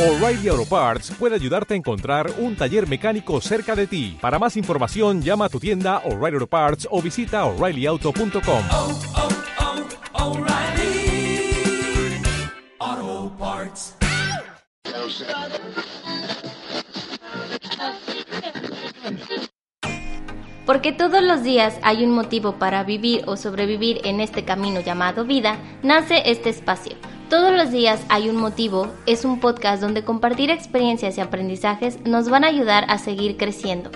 O'Reilly Auto Parts puede ayudarte a encontrar un taller mecánico cerca de ti. Para más información, llama a tu tienda O'Reilly Auto Parts o visita oreillyauto.com. oh, oh, Parts. Porque todos los días hay un motivo para vivir o sobrevivir en este camino llamado vida, nace este espacio. Todos los días hay un motivo es un podcast donde compartir experiencias y aprendizajes nos van a ayudar a seguir creciendo.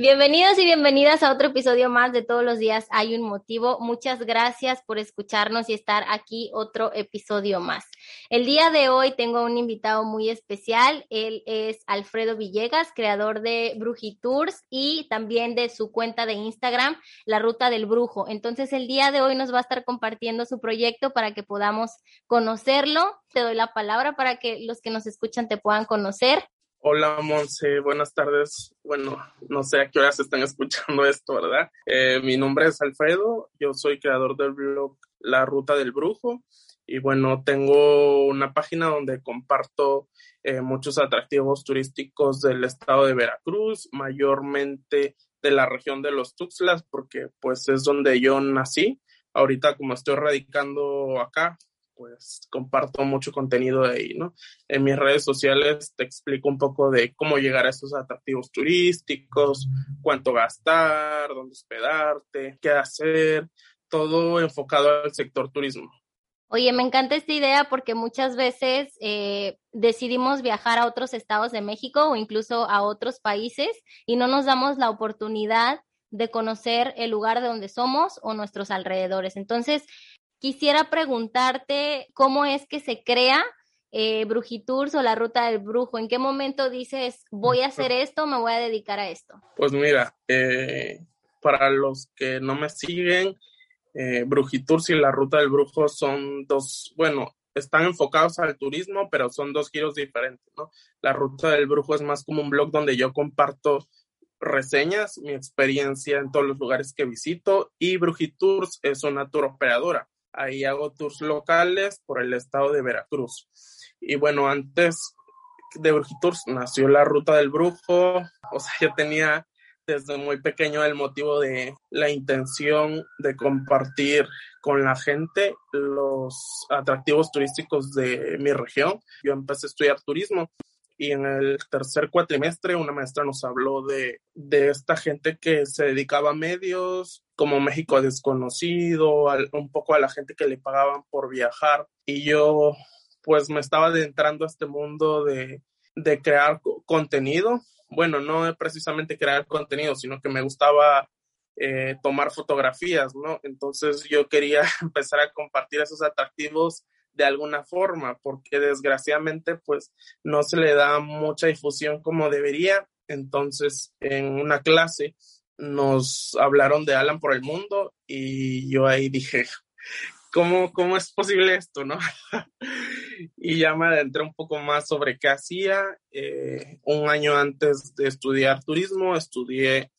Bienvenidos y bienvenidas a otro episodio más de Todos los días hay un motivo. Muchas gracias por escucharnos y estar aquí otro episodio más. El día de hoy tengo un invitado muy especial. Él es Alfredo Villegas, creador de Brujitours y también de su cuenta de Instagram, La Ruta del Brujo. Entonces el día de hoy nos va a estar compartiendo su proyecto para que podamos conocerlo. Te doy la palabra para que los que nos escuchan te puedan conocer. Hola Monse, buenas tardes. Bueno, no sé a qué horas están escuchando esto, ¿verdad? Eh, mi nombre es Alfredo, yo soy creador del blog La Ruta del Brujo y bueno, tengo una página donde comparto eh, muchos atractivos turísticos del estado de Veracruz, mayormente de la región de los Tuxtlas, porque pues es donde yo nací. Ahorita como estoy radicando acá, pues comparto mucho contenido de ahí, ¿no? En mis redes sociales te explico un poco de cómo llegar a esos atractivos turísticos, cuánto gastar, dónde hospedarte, qué hacer, todo enfocado al sector turismo. Oye, me encanta esta idea porque muchas veces eh, decidimos viajar a otros estados de México o incluso a otros países y no nos damos la oportunidad de conocer el lugar de donde somos o nuestros alrededores. Entonces, quisiera preguntarte cómo es que se crea eh, Brujitours o la ruta del brujo. ¿En qué momento dices, voy a hacer esto, me voy a dedicar a esto? Pues mira, eh, para los que no me siguen, eh, Brujitours y la ruta del brujo son dos, bueno, están enfocados al turismo, pero son dos giros diferentes, ¿no? La ruta del brujo es más como un blog donde yo comparto reseñas, mi experiencia en todos los lugares que visito y Brujitours es una tour operadora ahí hago tours locales por el estado de Veracruz. Y bueno, antes de Brujitours nació la Ruta del Brujo, o sea, yo tenía desde muy pequeño el motivo de la intención de compartir con la gente los atractivos turísticos de mi región. Yo empecé a estudiar turismo y en el tercer cuatrimestre una maestra nos habló de, de esta gente que se dedicaba a medios, como México desconocido, al, un poco a la gente que le pagaban por viajar. Y yo pues me estaba adentrando a este mundo de, de crear contenido. Bueno, no precisamente crear contenido, sino que me gustaba eh, tomar fotografías, ¿no? Entonces yo quería empezar a compartir esos atractivos de alguna forma, porque desgraciadamente pues no se le da mucha difusión como debería. Entonces, en una clase nos hablaron de Alan por el mundo y yo ahí dije, ¿cómo, cómo es posible esto, no? y ya me adentré un poco más sobre qué hacía. Eh, un año antes de estudiar turismo, estudié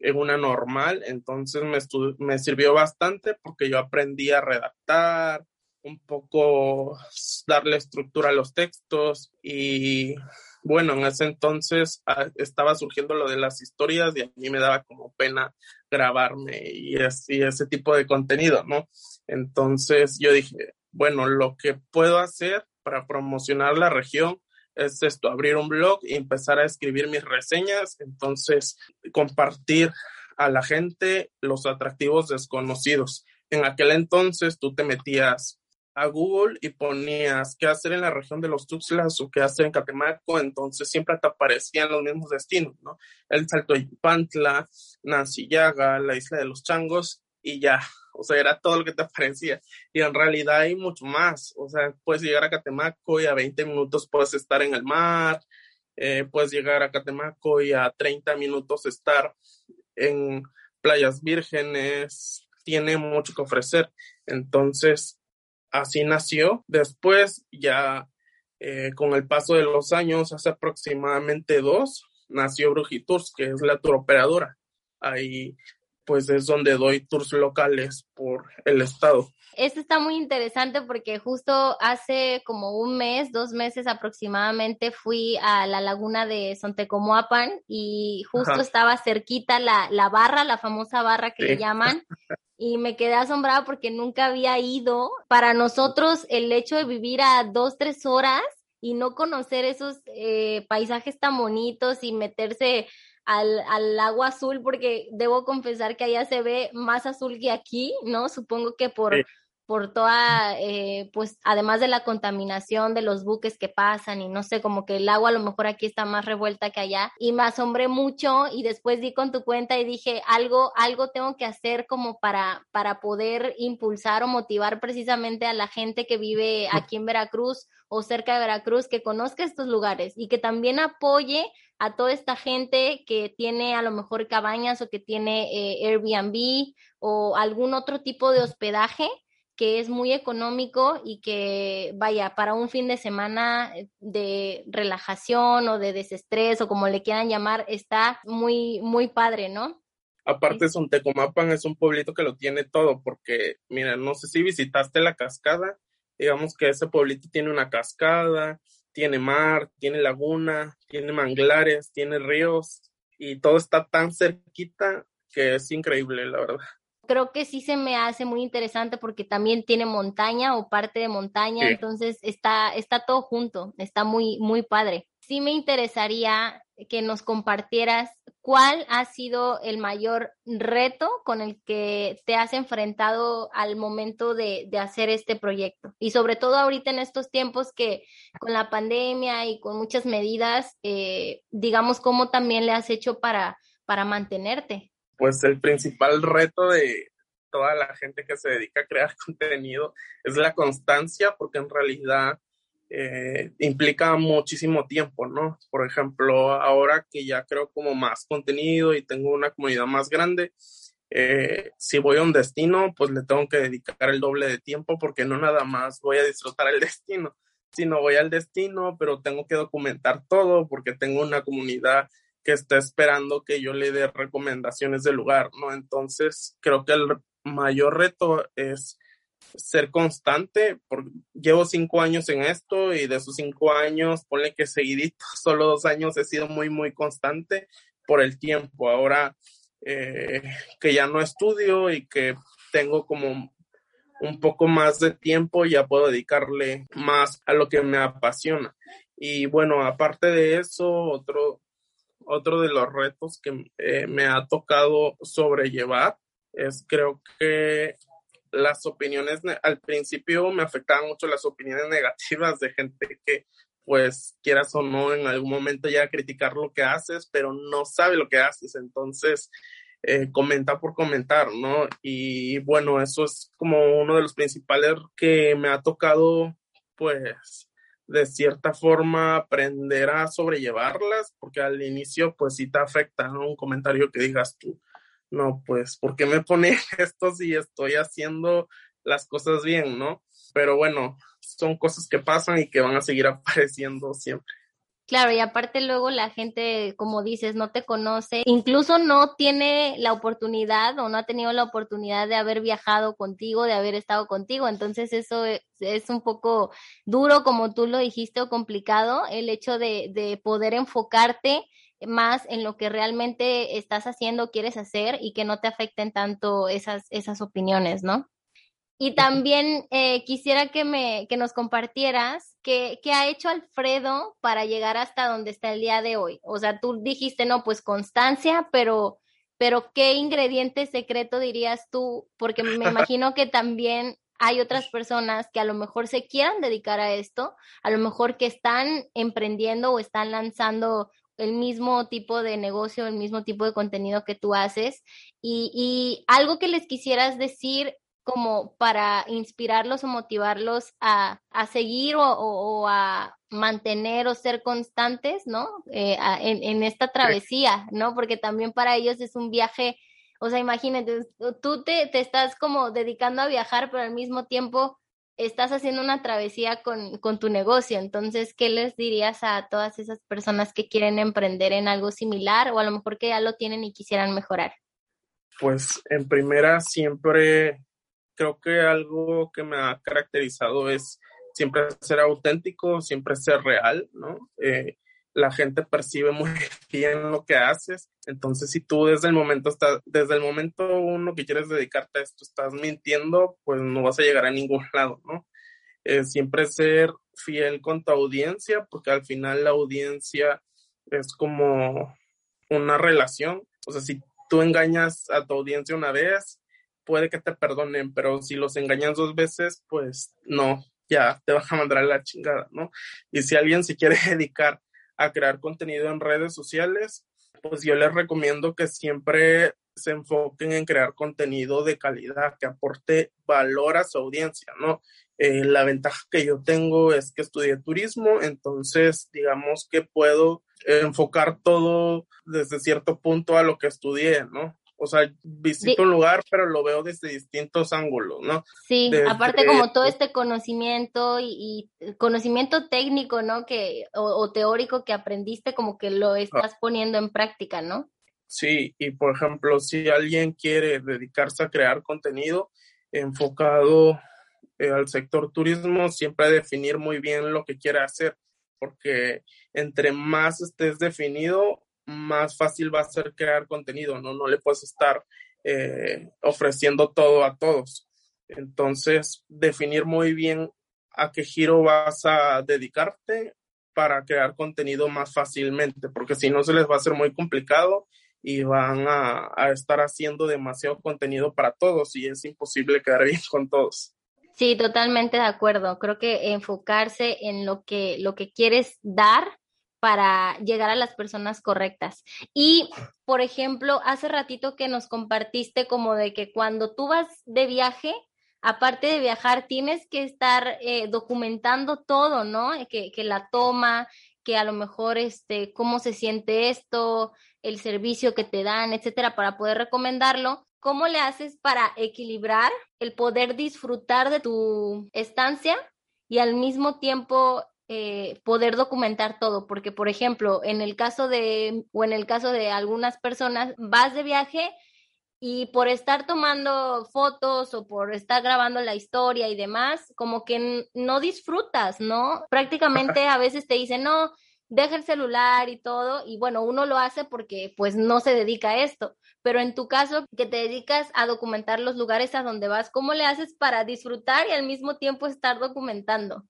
en una normal, entonces me, me sirvió bastante porque yo aprendí a redactar, un poco darle estructura a los textos y bueno, en ese entonces ah, estaba surgiendo lo de las historias y a mí me daba como pena grabarme y, es, y ese tipo de contenido, ¿no? Entonces yo dije, bueno, lo que puedo hacer para promocionar la región es esto, abrir un blog y empezar a escribir mis reseñas, entonces compartir a la gente los atractivos desconocidos. En aquel entonces tú te metías a Google y ponías qué hacer en la región de los Tuxtlas o qué hacer en Catemaco, entonces siempre te aparecían los mismos destinos, ¿no? El Salto de Pantla, Nancillaga, la Isla de los Changos y ya, o sea, era todo lo que te aparecía. Y en realidad hay mucho más, o sea, puedes llegar a Catemaco y a 20 minutos puedes estar en el mar, eh, puedes llegar a Catemaco y a 30 minutos estar en playas vírgenes, tiene mucho que ofrecer. Entonces, así nació. Después, ya eh, con el paso de los años, hace aproximadamente dos, nació Brujitours, que es la tour operadora. Ahí pues es donde doy tours locales por el estado. Esto está muy interesante porque justo hace como un mes, dos meses aproximadamente, fui a la laguna de Sontecomoapan y justo estaba cerquita la, la, barra, la famosa barra que le llaman. y me quedé asombrada porque nunca había ido. Para nosotros, el hecho de vivir a dos, tres horas y no conocer esos eh, paisajes tan bonitos y meterse al, al, agua azul, porque debo confesar que allá se ve más azul que aquí, ¿no? Supongo que por, por toda, eh, pues además de la contaminación de los buques que pasan y no sé, como que el agua a lo mejor aquí está más revuelta que allá. Y me asombré mucho y después di con tu cuenta y dije algo, algo tengo que hacer como para, para poder impulsar o motivar precisamente a la gente que vive aquí en Veracruz o cerca de Veracruz que conozca estos lugares y que también apoye a toda esta gente que tiene a lo mejor cabañas o que tiene eh, Airbnb o algún otro tipo de hospedaje que es muy económico y que, vaya, para un fin de semana de relajación o de desestrés o como le quieran llamar, está muy, muy padre, ¿no? Aparte, Sontecomapan es un pueblito que lo tiene todo, porque, mira, no sé si visitaste la cascada, digamos que ese pueblito tiene una cascada, tiene mar, tiene laguna, tiene manglares, tiene ríos, y todo está tan cerquita que es increíble, la verdad creo que sí se me hace muy interesante porque también tiene montaña o parte de montaña, entonces está, está todo junto, está muy, muy padre. Sí me interesaría que nos compartieras cuál ha sido el mayor reto con el que te has enfrentado al momento de, de, hacer este proyecto. Y sobre todo ahorita en estos tiempos que con la pandemia y con muchas medidas, eh, digamos, cómo también le has hecho para, para mantenerte pues el principal reto de toda la gente que se dedica a crear contenido es la constancia, porque en realidad eh, implica muchísimo tiempo, ¿no? Por ejemplo, ahora que ya creo como más contenido y tengo una comunidad más grande, eh, si voy a un destino, pues le tengo que dedicar el doble de tiempo porque no nada más voy a disfrutar el destino, sino voy al destino, pero tengo que documentar todo porque tengo una comunidad que está esperando que yo le dé recomendaciones del lugar, ¿no? Entonces, creo que el mayor reto es ser constante, porque llevo cinco años en esto y de esos cinco años, ponle que seguidito, solo dos años he sido muy, muy constante por el tiempo. Ahora eh, que ya no estudio y que tengo como un poco más de tiempo, ya puedo dedicarle más a lo que me apasiona. Y bueno, aparte de eso, otro, otro de los retos que eh, me ha tocado sobrellevar es creo que las opiniones, al principio me afectaban mucho las opiniones negativas de gente que pues quieras o no en algún momento ya criticar lo que haces, pero no sabe lo que haces, entonces eh, comenta por comentar, ¿no? Y bueno, eso es como uno de los principales que me ha tocado pues de cierta forma aprender a sobrellevarlas, porque al inicio pues sí te afecta. Un comentario que digas tú, no, pues, ¿por qué me pone esto si estoy haciendo las cosas bien, ¿no? Pero bueno, son cosas que pasan y que van a seguir apareciendo siempre. Claro, y aparte luego la gente, como dices, no te conoce, incluso no tiene la oportunidad o no ha tenido la oportunidad de haber viajado contigo, de haber estado contigo. Entonces eso e, es, un poco duro, como tú lo dijiste, o complicado, el hecho de, de poder enfocarte más en lo que realmente estás haciendo, quieres hacer y que no te afecten tanto esas, esas opiniones, ¿no? Y también eh, quisiera que, me, que nos compartieras qué, qué, ha hecho Alfredo para llegar hasta donde está el día de hoy. O sea, tú dijiste, no, pues constancia, pero, pero ¿qué ingrediente secreto dirías tú? Porque me imagino que también hay otras personas que a lo mejor se quieran dedicar a esto, a lo mejor que están emprendiendo o están lanzando el mismo tipo de negocio, el mismo tipo de contenido que tú haces. Y, y algo que les quisieras decir como para inspirarlos o motivarlos a, a seguir o, o, a mantener o ser constantes, ¿no? Eh, en, en, esta travesía, ¿no? Porque también para ellos es un viaje, o sea, imagínate, tú te, te estás como dedicando a viajar, pero al mismo tiempo estás haciendo una travesía con, con tu negocio. Entonces, ¿qué les dirías a todas esas personas que quieren emprender en algo similar o a lo mejor que ya lo tienen y quisieran mejorar? Pues en primera siempre creo que algo que me ha caracterizado es siempre ser auténtico, siempre ser real, ¿no? Eh, la gente percibe muy bien lo que haces. Entonces, si tú desde el momento está, desde el momento uno que quieres dedicarte a esto estás mintiendo, pues no vas a llegar a ningún lado, ¿no? Eh, siempre ser fiel con tu audiencia, porque al final la audiencia es como una relación. O sea, si tú engañas a tu audiencia una vez, puede que te perdonen, pero si los engañas dos veces, pues no, ya te vas a mandar a la chingada, ¿no? Y si alguien se quiere dedicar a crear contenido en redes sociales, pues yo les recomiendo que siempre se enfoquen en crear contenido de calidad, que aporte valor a su audiencia, ¿no? Eh, la ventaja que yo tengo es que estudié turismo, entonces digamos que puedo enfocar todo desde cierto punto a lo que estudié, ¿no? O sea, visito un lugar, pero lo veo desde distintos ángulos, ¿no? Sí, aparte como todo este conocimiento y, conocimiento técnico, ¿no? Que, o, teórico que aprendiste, como que lo estás poniendo en práctica, ¿no? Sí, y por ejemplo, si alguien quiere dedicarse a crear contenido enfocado eh, al sector turismo, siempre definir muy bien lo que quiere hacer, porque entre más estés definido, más fácil va a ser crear contenido, ¿no? No le puedes estar eh, ofreciendo todo a todos. Entonces, definir muy bien a qué giro vas a dedicarte para crear contenido más fácilmente, porque si no se les va a hacer muy complicado y van a, a estar haciendo demasiado contenido para todos y es imposible quedar bien con todos. Sí, totalmente de acuerdo. Creo que enfocarse en lo que, lo que quieres dar para llegar a las personas correctas. Y, por ejemplo, hace ratito que nos compartiste como de que cuando tú vas de viaje, aparte de viajar, tienes que estar eh, documentando todo, ¿no? Que, que, la toma, que a lo mejor, este, cómo se siente esto, el servicio que te dan, etcétera, para poder recomendarlo. ¿Cómo le haces para equilibrar el poder disfrutar de tu estancia y al mismo tiempo eh, poder documentar todo, porque por ejemplo, en el caso de, o en el caso de algunas personas, vas de viaje y por estar tomando fotos o por estar grabando la historia y demás, como que no disfrutas, ¿no? Prácticamente a veces te dicen, no, deja el celular y todo, y bueno, uno lo hace porque pues no se dedica a esto, pero en tu caso que te dedicas a documentar los lugares a donde vas, ¿cómo le haces para disfrutar y al mismo tiempo estar documentando?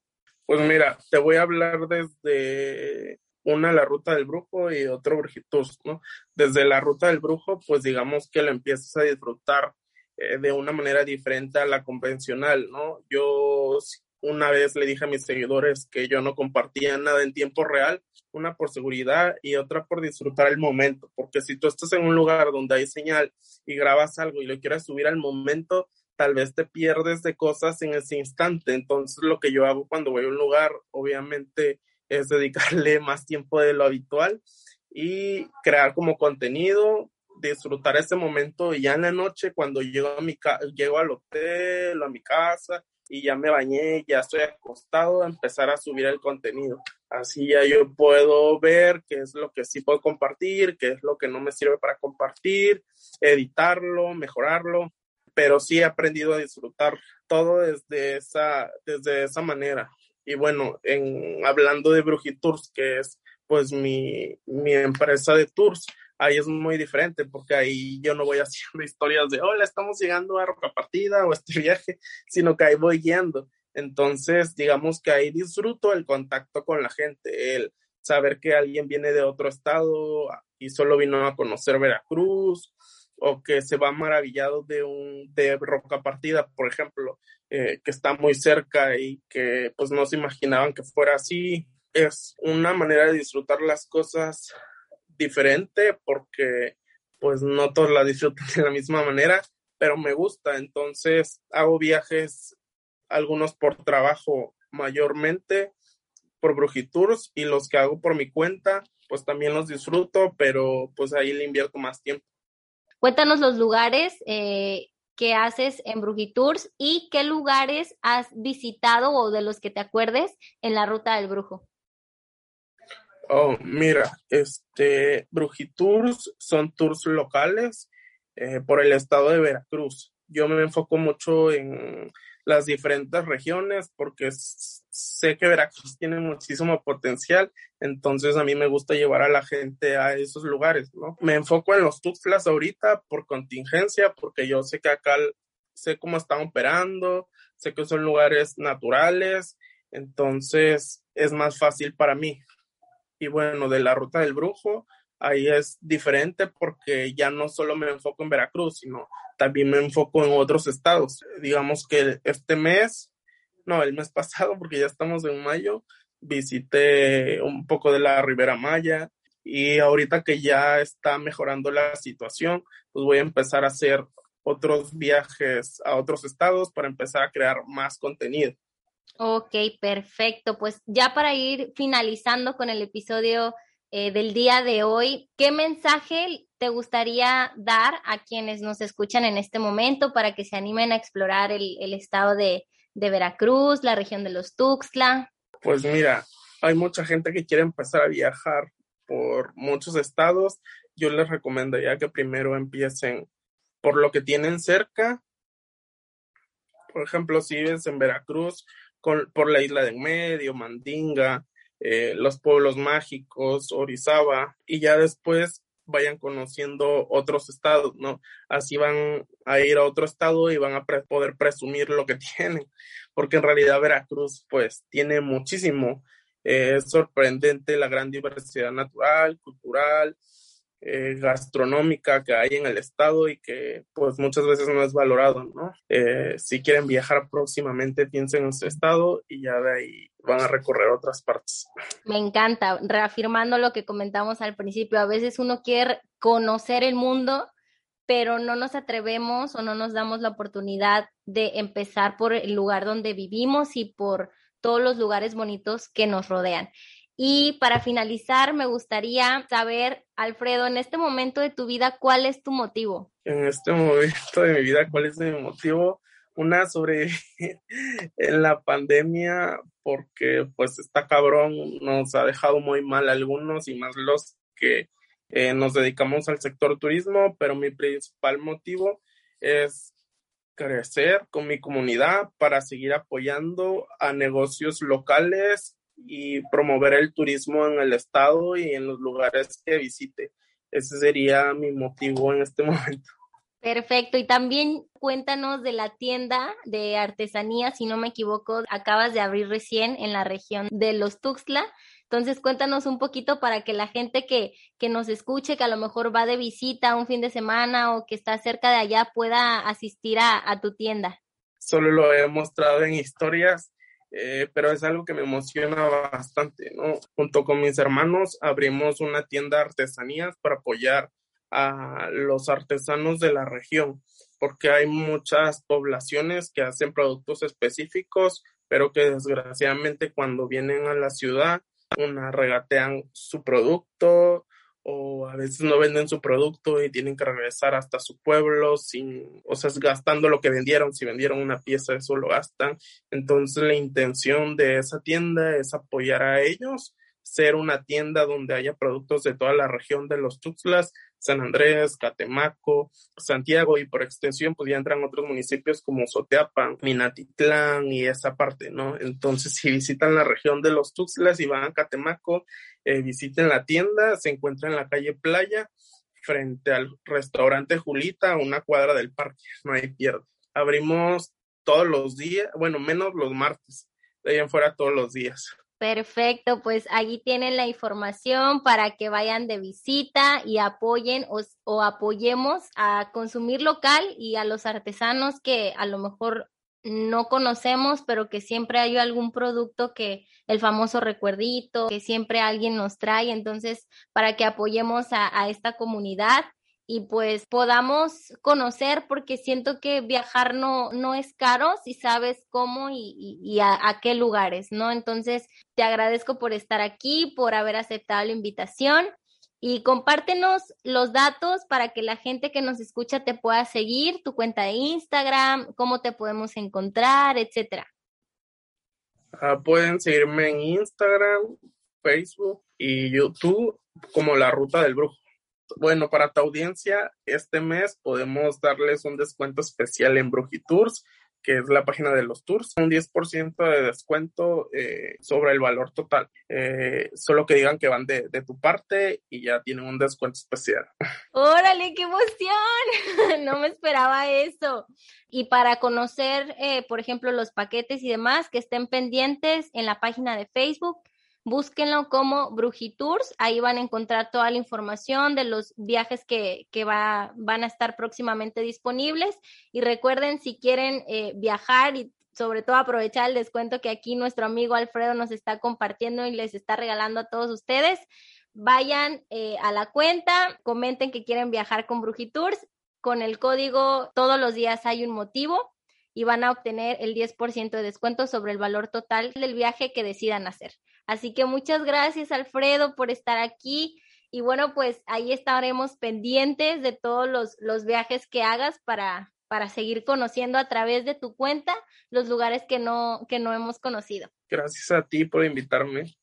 Pues mira, te voy a hablar desde una la ruta del brujo y otro brujitus, ¿no? Desde la ruta del brujo, pues digamos que lo empiezas a disfrutar eh, de una manera diferente a la convencional, ¿no? Yo una vez le dije a mis seguidores que yo no compartía nada en tiempo real, una por seguridad y otra por disfrutar el momento, porque si tú estás en un lugar donde hay señal y grabas algo y lo quieres subir al momento, tal vez te pierdes de cosas en ese instante. Entonces lo que yo hago cuando voy a un lugar, obviamente, es dedicarle más tiempo de lo habitual y crear como contenido, disfrutar ese momento ya en la noche cuando llego, a mi llego al hotel o a mi casa y ya me bañé, ya estoy acostado, empezar a subir el contenido. Así ya yo puedo ver qué es lo que sí puedo compartir, qué es lo que no me sirve para compartir, editarlo, mejorarlo pero sí he aprendido a disfrutar todo desde esa, desde esa manera. Y bueno, en, hablando de Brujitours, que es pues mi, mi empresa de tours, ahí es muy diferente porque ahí yo no voy haciendo historias de, hola, estamos llegando a Roca Partida o este viaje, sino que ahí voy guiando. Entonces, digamos que ahí disfruto el contacto con la gente, el saber que alguien viene de otro estado y solo vino a conocer Veracruz o que se va maravillado de un de roca partida, por ejemplo, eh, que está muy cerca y que pues no se imaginaban que fuera así. Es una manera de disfrutar las cosas diferente porque pues no todos la disfrutan de la misma manera, pero me gusta. Entonces hago viajes, algunos por trabajo mayormente, por Brujitours y los que hago por mi cuenta, pues también los disfruto, pero pues ahí le invierto más tiempo. Cuéntanos los lugares eh, que haces en Brujitours y qué lugares has visitado o de los que te acuerdes en la ruta del brujo. Oh, mira, este, Brujitours son tours locales. eh, por el estado de Veracruz. Yo me enfoco mucho en las diferentes regiones porque sé que Veracruz tiene muchísimo potencial, entonces a mí me gusta llevar a la gente a esos lugares, ¿no? Me enfoco en los Tuxtlas ahorita por contingencia, porque yo sé que acá sé cómo están operando, sé que son lugares naturales, entonces es más fácil para mí. Y bueno, de la ruta del brujo, ahí es diferente porque ya no solo me enfoco en Veracruz, sino también me enfoco en otros estados. Digamos que este mes, no, el mes pasado, porque ya estamos en mayo, visité un poco de la Ribera Maya y ahorita que ya está mejorando la situación, pues voy a empezar a hacer otros viajes a otros estados para empezar a crear más contenido. Ok, perfecto. Pues ya para ir finalizando con el episodio eh, del día de hoy, ¿qué mensaje te gustaría dar a quienes nos escuchan en este momento para que se animen a explorar el, estado de, de, Veracruz, la región de los Tuxtla? Pues mira, hay mucha gente que quiere empezar a viajar por muchos estados. Yo les recomendaría que primero empiecen por lo que tienen cerca. Por ejemplo, si vives en Veracruz, por la isla del medio, Mandinga, eh, los pueblos mágicos, Orizaba, y ya después vayan conociendo otros estados, ¿no? Así van a ir a otro estado y van a poder presumir lo que tienen, porque en realidad Veracruz pues tiene muchísimo, eh, es sorprendente la gran diversidad natural, cultural, eh, gastronómica que hay en el estado y que pues muchas veces no es valorado, ¿no? Eh, si quieren viajar próximamente, piensen en su estado y ya de ahí van a recorrer otras partes. Me encanta, reafirmando lo que comentamos al principio, a veces uno quiere conocer el mundo, pero no nos atrevemos o no nos damos la oportunidad de empezar por el lugar donde vivimos y por todos los lugares bonitos que nos rodean. Y para finalizar, me gustaría saber, Alfredo, en este momento de tu vida, ¿cuál es tu motivo? En este momento de mi vida, ¿cuál es mi motivo? Una sobre en la pandemia, porque pues está cabrón, nos ha dejado muy mal algunos y más los que eh, nos dedicamos al sector turismo, pero mi principal motivo es crecer con mi comunidad para seguir apoyando a negocios locales y promover el turismo en el estado y en los lugares que visite. Ese sería mi motivo en este momento. Perfecto. Y también cuéntanos de la tienda de artesanía, si no me equivoco, acabas de abrir recién en la región de los Tuxtla. Entonces cuéntanos un poquito para que la gente que, que nos escuche, que a lo mejor va de visita un fin de semana o que está cerca de allá, pueda asistir a, a tu tienda. Solo lo he mostrado en historias eh, pero es algo que me emociona bastante, ¿no? Junto con mis hermanos abrimos una tienda de artesanías para apoyar a los artesanos de la región, porque hay muchas poblaciones que hacen productos específicos, pero que desgraciadamente cuando vienen a la ciudad, una regatean su producto, o a veces no venden su producto y tienen que regresar hasta su pueblo sin, o sea, gastando lo que vendieron, si vendieron una pieza, eso lo gastan. Entonces la intención de esa tienda es apoyar a ellos ser una tienda donde haya productos de toda la región de los Tuxtlas, San Andrés, Catemaco, Santiago y por extensión pues ya entran otros municipios como Soteapan, Minatitlán y esa parte, ¿no? Entonces si visitan la región de los Tuxtlas y van a Catemaco, eh, visiten la tienda, se encuentra en la calle Playa frente al restaurante Julita, una cuadra del parque, no hay pierde. Abrimos todos los días, bueno, menos los martes, de ahí en fuera todos los días. Perfecto, pues allí tienen la información para que vayan de visita y apoyen o, o, apoyemos a consumir local y a los artesanos que a lo mejor no conocemos, pero que siempre hay algún producto que el famoso recuerdito, que siempre alguien nos trae, entonces para que apoyemos a, a esta comunidad y pues podamos conocer, porque siento que viajar no, no es caro si sabes cómo y, a, a, qué lugares, ¿no? Entonces, te agradezco por estar aquí, por haber aceptado la invitación y compártenos los datos para que la gente que nos escucha te pueda seguir, tu cuenta de Instagram, cómo te podemos encontrar, etcétera. Uh, pueden seguirme en Instagram, Facebook y YouTube como La Ruta del Brujo. Bueno, para tu audiencia, este mes podemos darles un descuento especial en Brujitours que es la página de los tours, un 10% de descuento eh, sobre el valor total. Eh, solo que digan que van de, tu parte y ya tienen un descuento especial. ¡Órale, qué emoción! no me esperaba eso. Y para conocer, eh, por ejemplo, los paquetes y demás, que estén pendientes en la página de Facebook búsquenlo como Brujitours, ahí van a encontrar toda la información de los viajes que, que va, van a estar próximamente disponibles y recuerden si quieren eh, viajar y sobre todo aprovechar el descuento que aquí nuestro amigo Alfredo nos está compartiendo y les está regalando a todos ustedes, vayan eh, a la cuenta, comenten que quieren viajar con Brujitours, con el código todos los días hay un motivo y van a obtener el 10% de descuento sobre el valor total del viaje que decidan hacer. Así que muchas gracias, Alfredo, por estar aquí. Y bueno, pues ahí estaremos pendientes de todos los, los viajes que hagas para, para seguir conociendo a través de tu cuenta los lugares que no, que no hemos conocido. Gracias a ti por invitarme.